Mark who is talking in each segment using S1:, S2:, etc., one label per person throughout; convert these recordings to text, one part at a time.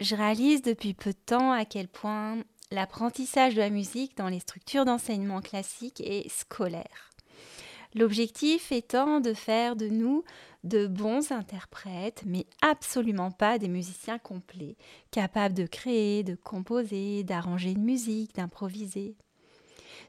S1: je réalise depuis peu de temps à quel point l'apprentissage de la musique dans les structures d'enseignement classique est scolaire. L'objectif étant de faire de nous de bons interprètes, mais absolument pas des musiciens complets, capables de créer, de composer, d'arranger une musique, d'improviser.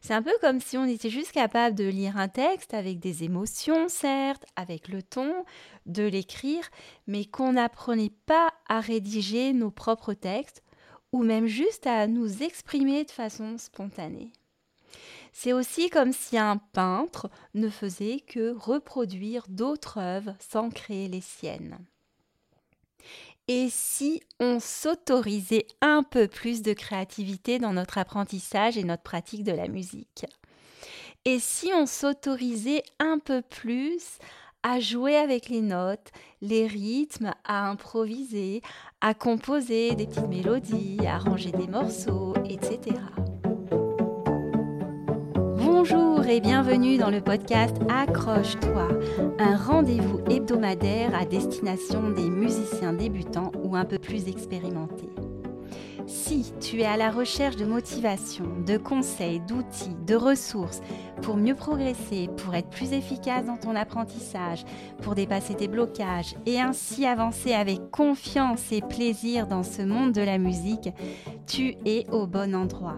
S1: C'est un peu comme si on était juste capable de lire un texte avec des émotions, certes, avec le ton, de l'écrire, mais qu'on n'apprenait pas à rédiger nos propres textes ou même juste à nous exprimer de façon spontanée. C'est aussi comme si un peintre ne faisait que reproduire d'autres œuvres sans créer les siennes. Et si on s'autorisait un peu plus de créativité dans notre apprentissage et notre pratique de la musique? Et si on s'autorisait un peu plus à jouer avec les notes, les rythmes, à improviser, à composer des petites mélodies, à arranger des morceaux, etc. Bonjour et bienvenue dans le podcast Accroche-toi, un rendez-vous hebdomadaire à destination des musiciens débutants ou un peu plus expérimentés. Si tu es à la recherche de motivation, de conseils, d'outils, de ressources pour mieux progresser, pour être plus efficace dans ton apprentissage, pour dépasser tes blocages et ainsi avancer avec confiance et plaisir dans ce monde de la musique, tu es au bon endroit.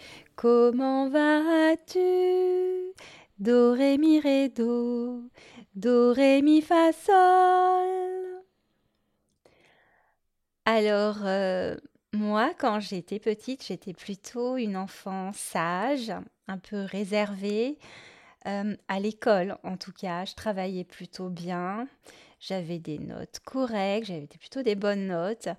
S1: Comment vas-tu? Do, ré, mi, ré, do. Do, ré, mi, fa, sol. Alors, euh, moi, quand j'étais petite, j'étais plutôt une enfant sage, un peu réservée. Euh, à l'école, en tout cas, je travaillais plutôt bien. J'avais des notes correctes, j'avais plutôt des bonnes notes.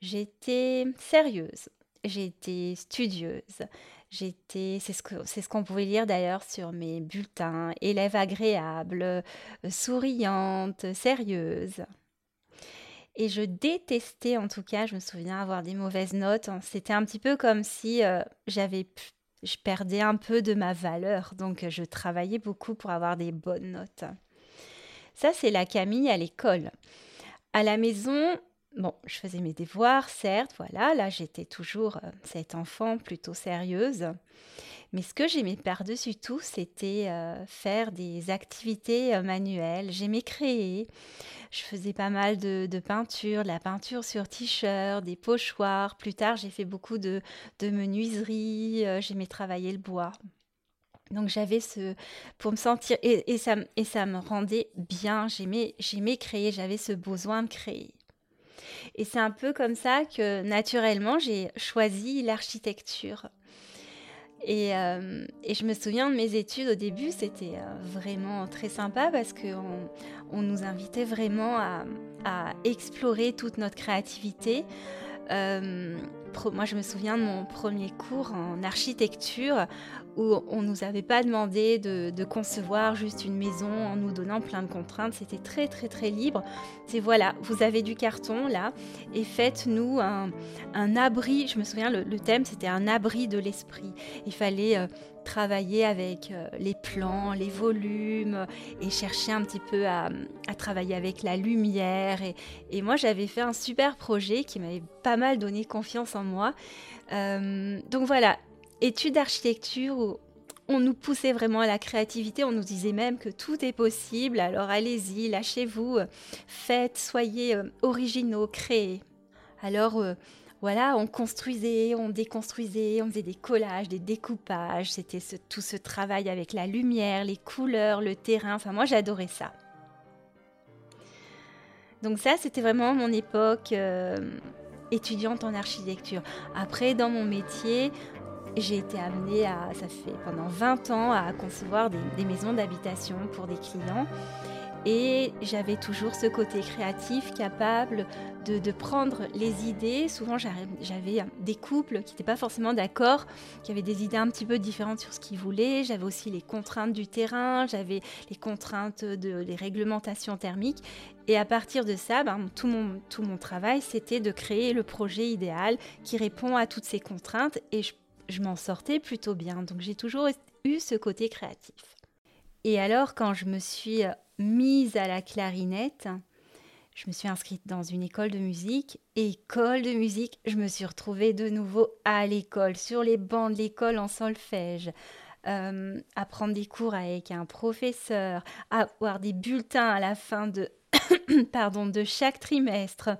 S1: J'étais sérieuse, j'étais studieuse, J'étais, c'est ce, qu'on pouvait lire d'ailleurs sur mes bulletins, élève agréable, euh, souriante, sérieuse. Et je détestais en tout cas, je me souviens avoir des mauvaises notes. C'était un petit peu comme si euh, j'avais, je perdais un peu de ma valeur. Donc je travaillais beaucoup pour avoir des bonnes notes. Ça, c'est la Camille à l'école. À la maison, Bon, je faisais mes devoirs, certes, voilà, là j'étais toujours euh, cette enfant plutôt sérieuse. Mais ce que j'aimais par-dessus tout, c'était euh, faire des activités euh, manuelles. J'aimais créer. Je faisais pas mal de, peinture, de la peinture sur t-shirt, des pochoirs. Plus tard, j'ai fait beaucoup de, de menuiserie. j'aimais travailler le bois. Donc j'avais ce pour me sentir et, ça et ça me rendait bien. J'aimais j'aimais créer. J'avais ce besoin de créer. Et c'est un peu comme ça que naturellement j'ai choisi l'architecture. Et, euh, je me souviens de mes études au début, c'était euh, vraiment très sympa parce qu'on on nous invitait vraiment à, à, explorer toute notre créativité. Euh, moi, je me souviens de mon premier cours en architecture où on ne nous avait pas demandé de, concevoir juste une maison en nous donnant plein de contraintes. C'était très, très, très libre. C'est voilà, vous avez du carton là et faites-nous un, abri. Je me souviens, le, thème, c'était un abri de l'esprit. Il fallait euh, travailler avec euh, les plans, les volumes et chercher un petit peu à, travailler avec la lumière. Et, moi, j'avais fait un super projet qui m'avait pas mal donné confiance en moi. Euh, donc voilà, études d'architecture où on nous poussait vraiment à la créativité, on nous disait même que tout est possible, alors allez-y, lâchez-vous, faites, soyez euh, originaux, créez. Alors voilà, on construisait, on déconstruisait, on faisait des collages, des découpages, c'était tout ce travail avec la lumière, les couleurs, le terrain, enfin moi j'adorais ça. Donc ça, c'était vraiment mon époque euh, étudiante en architecture. Après, dans mon métier, j'ai été amenée à, ça fait pendant 20 ans, à concevoir des, maisons d'habitation pour des clients. Et j'avais toujours ce côté créatif, capable de, prendre les idées. Souvent, j'avais des couples qui n'étaient pas forcément d'accord, qui avaient des idées un petit peu différentes sur ce qu'ils voulaient. J'avais aussi les contraintes du terrain, j'avais les contraintes de les réglementations thermiques. Et à partir de ça, ben, tout, mon, travail, c'était de créer le projet idéal qui répond à toutes ces contraintes. Et je, je m'en sortais plutôt bien. Donc j'ai toujours eu ce côté créatif. Et alors, quand je me suis mise à la clarinette, je me suis inscrite dans une école de musique. école de musique, je me suis retrouvée de nouveau à l'école, sur les bancs de l'école en solfège. Euh, à prendre des cours avec un professeur, à avoir des bulletins à la fin de, pardon, de chaque trimestre.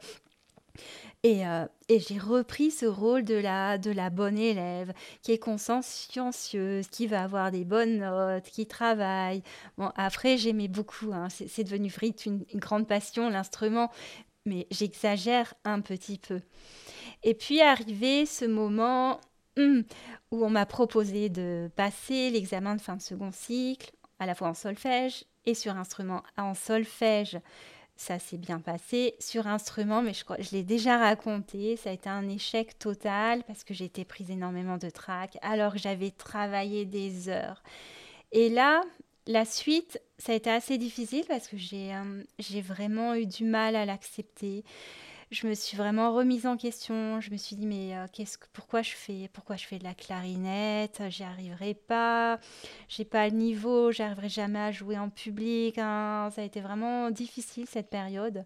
S1: Euh, et, j'ai repris ce rôle de la, de la bonne élève, qui est consciencieuse, qui va avoir des bonnes notes, qui travaille. Bon, après, j'aimais beaucoup, hein, c'est devenu vite une, grande passion, l'instrument, mais j'exagère un petit peu. Et puis arrivé ce moment hum, où on m'a proposé de passer l'examen de fin de second cycle, à la fois en solfège et sur instrument en solfège ça s'est bien passé. Sur instrument, mais je, je l'ai déjà raconté, ça a été un échec total parce que j'ai été prise énormément de trac alors j'avais travaillé des heures. Et là, la suite, ça a été assez difficile parce que j'ai euh, j'ai vraiment eu du mal à l'accepter je me suis vraiment remise en question. Je me suis dit, mais euh, qu'est-ce que, pourquoi je fais, pourquoi je fais de la clarinette? J'y arriverai pas. J'ai pas le niveau. J'arriverai jamais à jouer en public. Hein. Ça a été vraiment difficile cette période.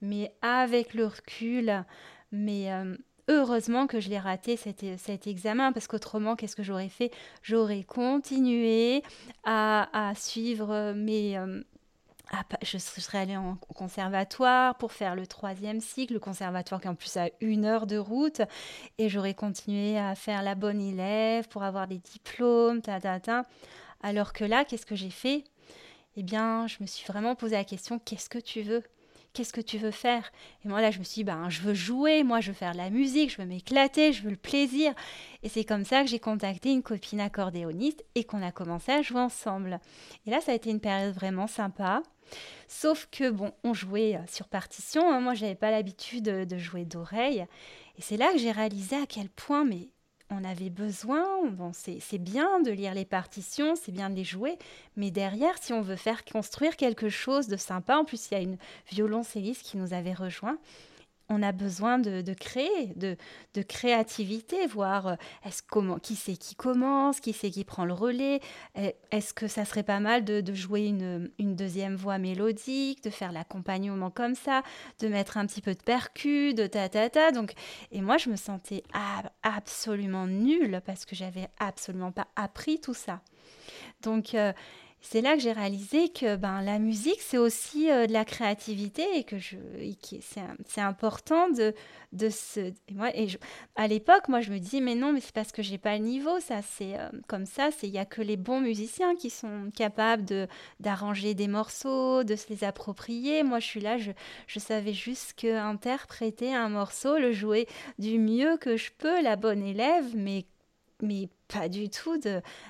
S1: Mais avec le recul, mais euh, heureusement que je l'ai raté cet, examen parce qu'autrement, qu'est-ce que j'aurais fait? J'aurais continué à, suivre mes, euh, ah, je serais allée en conservatoire pour faire le troisième cycle, le conservatoire qui en plus a une heure de route, et j'aurais continué à faire la bonne élève pour avoir des diplômes, ta, ta, ta. Alors que là, qu'est-ce que j'ai fait? Eh bien, je me suis vraiment posé la question, qu'est-ce que tu veux? Qu'est-ce que tu veux faire? Et moi là, je me suis dit, ben, je veux jouer, moi je veux faire de la musique, je veux m'éclater, je veux le plaisir. Et c'est comme ça que j'ai contacté une copine accordéoniste et qu'on a commencé à jouer ensemble. Et là, ça a été une période vraiment sympa. Sauf que, bon, on jouait euh, sur partition. Hein. Moi, j'avais pas l'habitude de jouer d'oreille. Et c'est là que j'ai réalisé à quel point, mais on avait besoin, bon, c'est bien de lire les partitions, c'est bien de les jouer, mais derrière, si on veut faire construire quelque chose de sympa, en plus il y a une violoncelliste qui nous avait rejoint, on a besoin de, créer, de, créativité, voir euh, est-ce comment, qui c'est qui commence, qui c'est qui prend le relais, est-ce que ça serait pas mal de, jouer une, deuxième voix mélodique, de faire l'accompagnement comme ça, de mettre un petit peu de percu, de ta ta ta. Donc, et moi je me sentais absolument nulle parce que j'avais absolument pas appris tout ça. Donc euh, c'est là que j'ai réalisé que ben, la musique, c'est aussi euh, de la créativité et que c'est, important de, de se. Moi, et à l'époque, moi, je me dis, mais non, mais c'est parce que j'ai pas le niveau, ça, c'est euh, comme ça, il n'y a que les bons musiciens qui sont capables de, d'arranger des morceaux, de se les approprier. Moi, je suis là, je, je savais juste qu'interpréter un morceau, le jouer du mieux que je peux, la bonne élève, mais mais pas du tout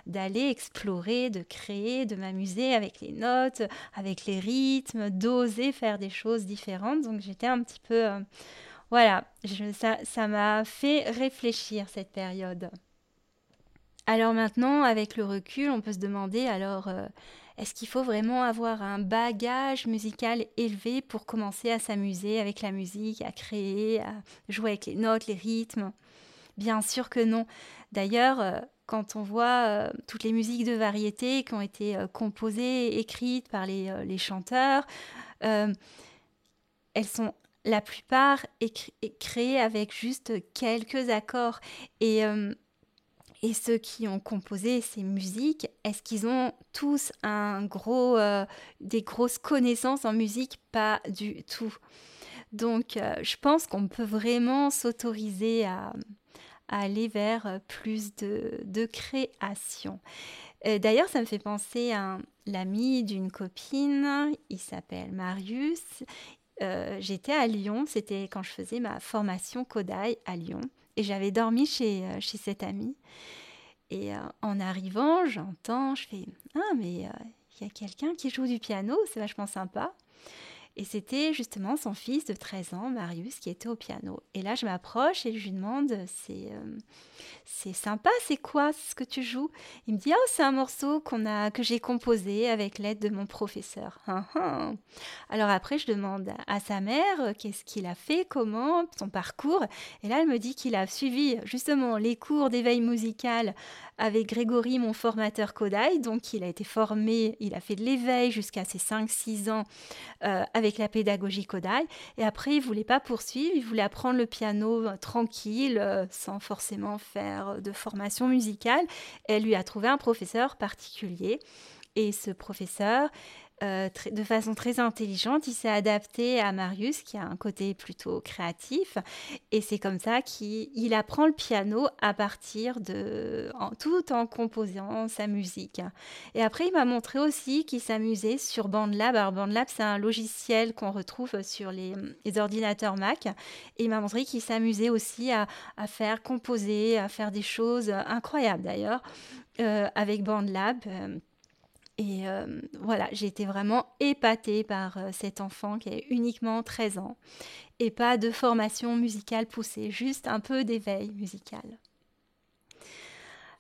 S1: d'aller explorer, de créer, de m'amuser avec les notes, avec les rythmes, d'oser faire des choses différentes. Donc j'étais un petit peu... Euh, voilà, ça m'a fait réfléchir cette période. Alors maintenant, avec le recul, on peut se demander alors... Euh, est-ce qu'il faut vraiment avoir un bagage musical élevé pour commencer à s'amuser avec la musique, à créer, à jouer avec les notes, les rythmes? Bien sûr que non. D'ailleurs, euh, quand on voit euh, toutes les musiques de variété qui ont été euh, composées, écrites par les, chanteurs, elles sont la plupart créées avec juste quelques accords. Et, et ceux qui ont composé ces musiques, est-ce qu'ils ont tous un gros, des grosses connaissances en musique? Pas du tout. Donc, je pense qu'on peut vraiment s'autoriser à, aller vers euh, plus de, création. Euh, d'ailleurs, ça me fait penser à l'ami d'une copine, il s'appelle Marius. Euh, j'étais à Lyon, c'était quand je faisais ma formation Kodai à Lyon, et j'avais dormi chez, chez cet ami. Et en arrivant, j'entends, je fais Ah, mais il y a quelqu'un qui joue du piano, c'est vachement sympa. Et c'était justement son fils de 13 ans, Marius, qui était au piano. Et là, je m'approche et je lui demande, c'est euh, sympa, c'est quoi ce que tu joues? Il me dit, oh, c'est un morceau qu'on a, que j'ai composé avec l'aide de mon professeur. Hein, hein. Alors après, je demande à sa mère euh, qu'est-ce qu'il a fait, comment, son parcours. Et là, elle me dit qu'il a suivi justement les cours d'éveil musical avec Grégory, mon formateur Kodai. Donc, il a été formé, il a fait de l'éveil jusqu'à ses 5-6 ans euh, avec la pédagogie Kodai. Et après, il voulait pas poursuivre, il voulait apprendre le piano euh, tranquille, euh, sans forcément faire de formation musicale. Elle lui a trouvé un professeur particulier. Et ce professeur euh, de façon très intelligente. Il s'est adapté à Marius, qui a un côté plutôt créatif. Et c'est comme ça qu'il apprend le piano à partir de. En, tout en composant sa musique. Et après, il m'a montré aussi qu'il s'amusait sur BandLab. Alors, BandLab, c'est un logiciel qu'on retrouve sur les, ordinateurs Mac. Et il m'a montré qu'il s'amusait aussi à, faire composer, à faire des choses incroyables d'ailleurs, euh, avec BandLab. Euh, et euh, voilà, j'ai été vraiment épatée par euh, cet enfant qui a uniquement 13 ans et pas de formation musicale poussée, juste un peu d'éveil musical.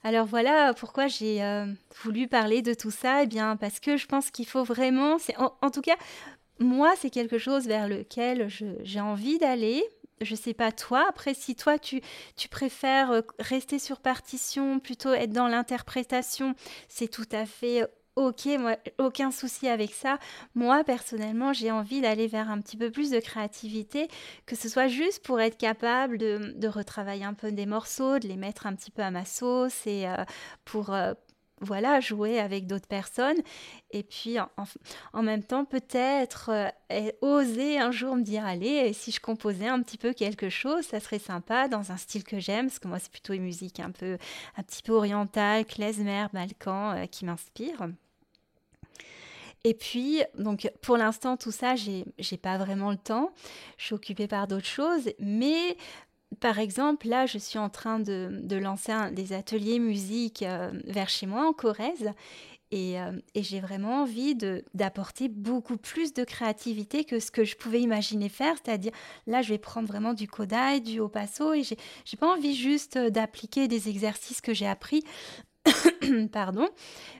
S1: Alors voilà pourquoi j'ai euh, voulu parler de tout ça, eh bien parce que je pense qu'il faut vraiment, en, en, tout cas, moi c'est quelque chose vers lequel j'ai envie d'aller, je sais pas toi. Après, si toi tu, tu préfères rester sur partition, plutôt être dans l'interprétation, c'est tout à fait ok, aucun souci avec ça. Moi, personnellement, j'ai envie d'aller vers un petit peu plus de créativité, que ce soit juste pour être capable de, retravailler un peu des morceaux, de les mettre un petit peu à ma sauce et euh, pour, euh, voilà, jouer avec d'autres personnes. Et puis, en, même temps, peut-être euh, oser un jour me dire, allez, si je composais un petit peu quelque chose, ça serait sympa dans un style que j'aime, parce que moi, c'est plutôt une musique un peu, un petit peu orientale, klezmer, balkan, qui m'inspire. Et puis, donc pour l'instant, tout ça, j'ai n'ai pas vraiment le temps. Je suis occupée par d'autres choses, mais par exemple, là, je suis en train de, lancer des ateliers musique euh, vers chez moi en Corrèze. Et, euh, j'ai vraiment envie d'apporter beaucoup plus de créativité que ce que je pouvais imaginer faire. C'est-à-dire, là, je vais prendre vraiment du Kodai, du haut et j'ai pas envie juste d'appliquer des exercices que j'ai appris pardon,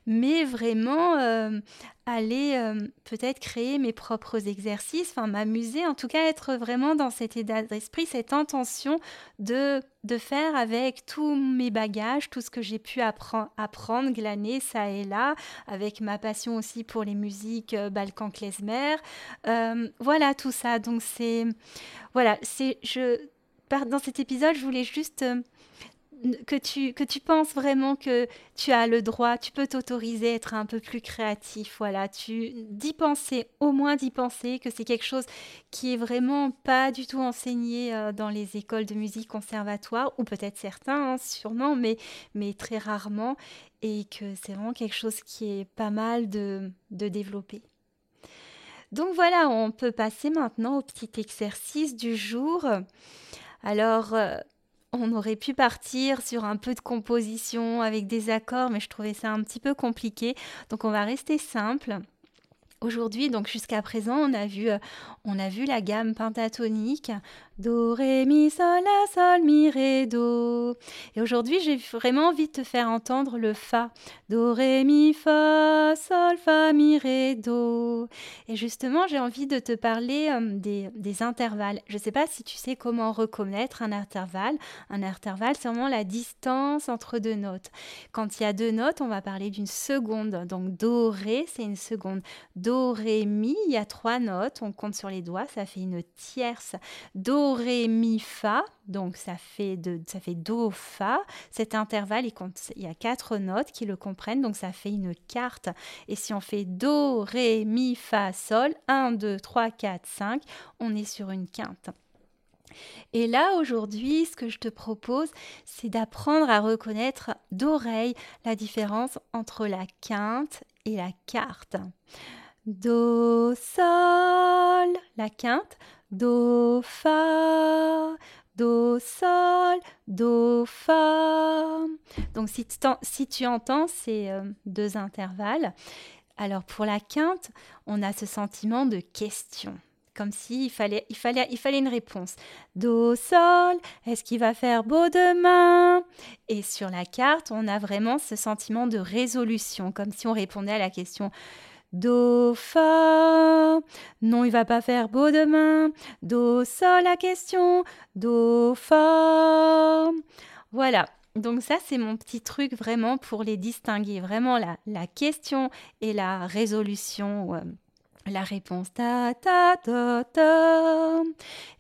S1: mais vraiment euh, aller euh, peut-être créer mes propres exercices, enfin m'amuser, en tout cas être vraiment dans cet état d'esprit, cette intention de, de faire avec tous mes bagages, tout ce que j'ai pu apprendre, glaner ça et là, avec ma passion aussi pour les musiques euh, balkan klezmer, voilà tout ça. Donc c'est voilà, c'est je dans cet épisode, je voulais juste que tu, que tu penses vraiment que tu as le droit, tu peux t'autoriser à être un peu plus créatif, voilà, tu d'y penser, au moins d'y penser que c'est quelque chose qui est vraiment pas du tout enseigné euh, dans les écoles de musique conservatoire, ou peut-être certains, hein, sûrement, mais, mais très rarement, et que c'est vraiment quelque chose qui est pas mal de, de développer. Donc voilà, on peut passer maintenant au petit exercice du jour. Alors, euh, on aurait pu partir sur un peu de composition avec des accords, mais je trouvais ça un petit peu compliqué. Donc on va rester simple. Aujourd'hui, donc jusqu'à présent, on a vu, euh, on a vu la gamme pentatonique Do, Ré, Mi, Sol, La, Sol, Mi, Ré, Do. Et aujourd'hui, j'ai vraiment envie de te faire entendre le Fa. Do, Ré, Mi, Fa, Sol, Fa, Mi, Ré, Do. Et justement, j'ai envie de te parler euh, des, des, intervalles. Je ne sais pas si tu sais comment reconnaître un intervalle. Un intervalle, c'est vraiment la distance entre deux notes. Quand il y a deux notes, on va parler d'une seconde. Donc, Do, Ré, c'est une seconde. Do, Ré, Mi, il y a trois notes. On compte sur les doigts, ça fait une tierce. Do, Ré, Mi, Fa. Donc ça fait, de, ça fait Do, Fa. Cet intervalle, il, compte, il y a quatre notes qui le comprennent, donc ça fait une carte. Et si on fait Do, Ré, Mi, Fa, Sol, 1, 2, 3, 4, 5, on est sur une quinte. Et là, aujourd'hui, ce que je te propose, c'est d'apprendre à reconnaître d'oreille la différence entre la quinte et la carte. Do, sol, la quinte. Do, Fa, Do, Sol, Do, Fa. Donc si tu, si tu entends ces euh, deux intervalles, Alors pour la quinte, on a ce sentiment de question comme s'il fallait, il fallait, il fallait une réponse. Do, sol, est-ce qu'il va faire beau demain? Et sur la carte, on a vraiment ce sentiment de résolution, comme si on répondait à la question Do, fa. Non, il va pas faire beau demain. Do, sol, la question. Do, fa. Voilà. Donc ça, c'est mon petit truc vraiment pour les distinguer. Vraiment la, question et la résolution. La réponse ta ta ta ta.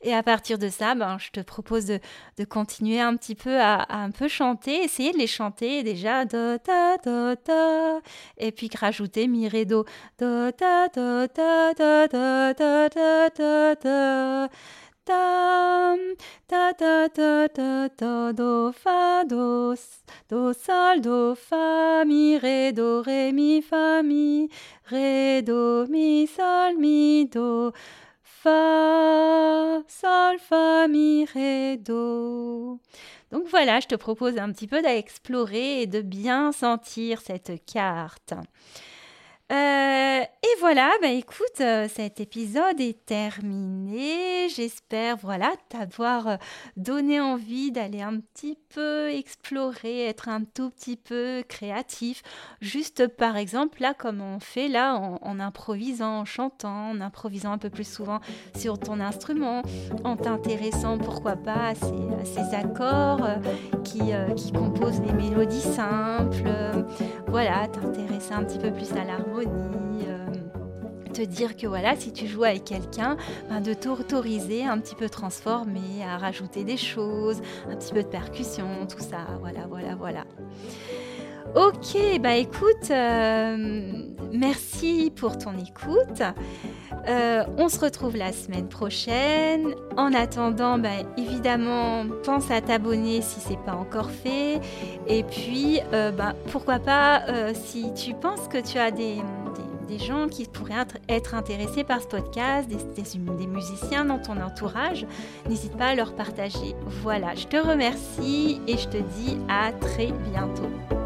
S1: Et à partir de ça, ben, je te propose de, continuer un petit peu à, un peu chanter, essayer de les chanter déjà ta ta ta ta. Et puis rajouter mi do ta ta ta ta ta ta ta ta ta ta ta ta ta ta ta do fa do do sol do fa mi ré do ré mi fa mi ré do mi sol mi do fa sol fa mi ré do donc voilà, je te propose un petit peu d'explorer et de bien sentir cette carte. Euh, et voilà, bah écoute, euh, cet épisode est terminé. J'espère, voilà, t'avoir euh, donné envie d'aller un petit peu explorer, être un tout petit peu créatif. Juste par exemple, là, comme on fait là, en, improvisant, en chantant, en improvisant un peu plus souvent sur ton instrument, en t'intéressant, pourquoi pas, à ces, accords qui, qui composent des mélodies simples. voilà, t'intéresser un petit peu plus à l'harmonie euh, te dire que voilà, si tu joues avec quelqu'un, ben de t'autoriser un petit peu transformer, à rajouter des choses, un petit peu de percussion, tout ça, voilà, voilà, voilà. Ok, bah écoute, euh, merci pour ton écoute. Euh, on se retrouve la semaine prochaine. En attendant, bah, évidemment, pense à t'abonner si c'est pas encore fait. Et puis, bah, pourquoi pas, si tu penses que tu as des, des gens qui pourraient être intéressés par ce podcast, des, musiciens dans ton entourage, n'hésite pas à leur partager. Voilà, je te remercie et je te dis à très bientôt.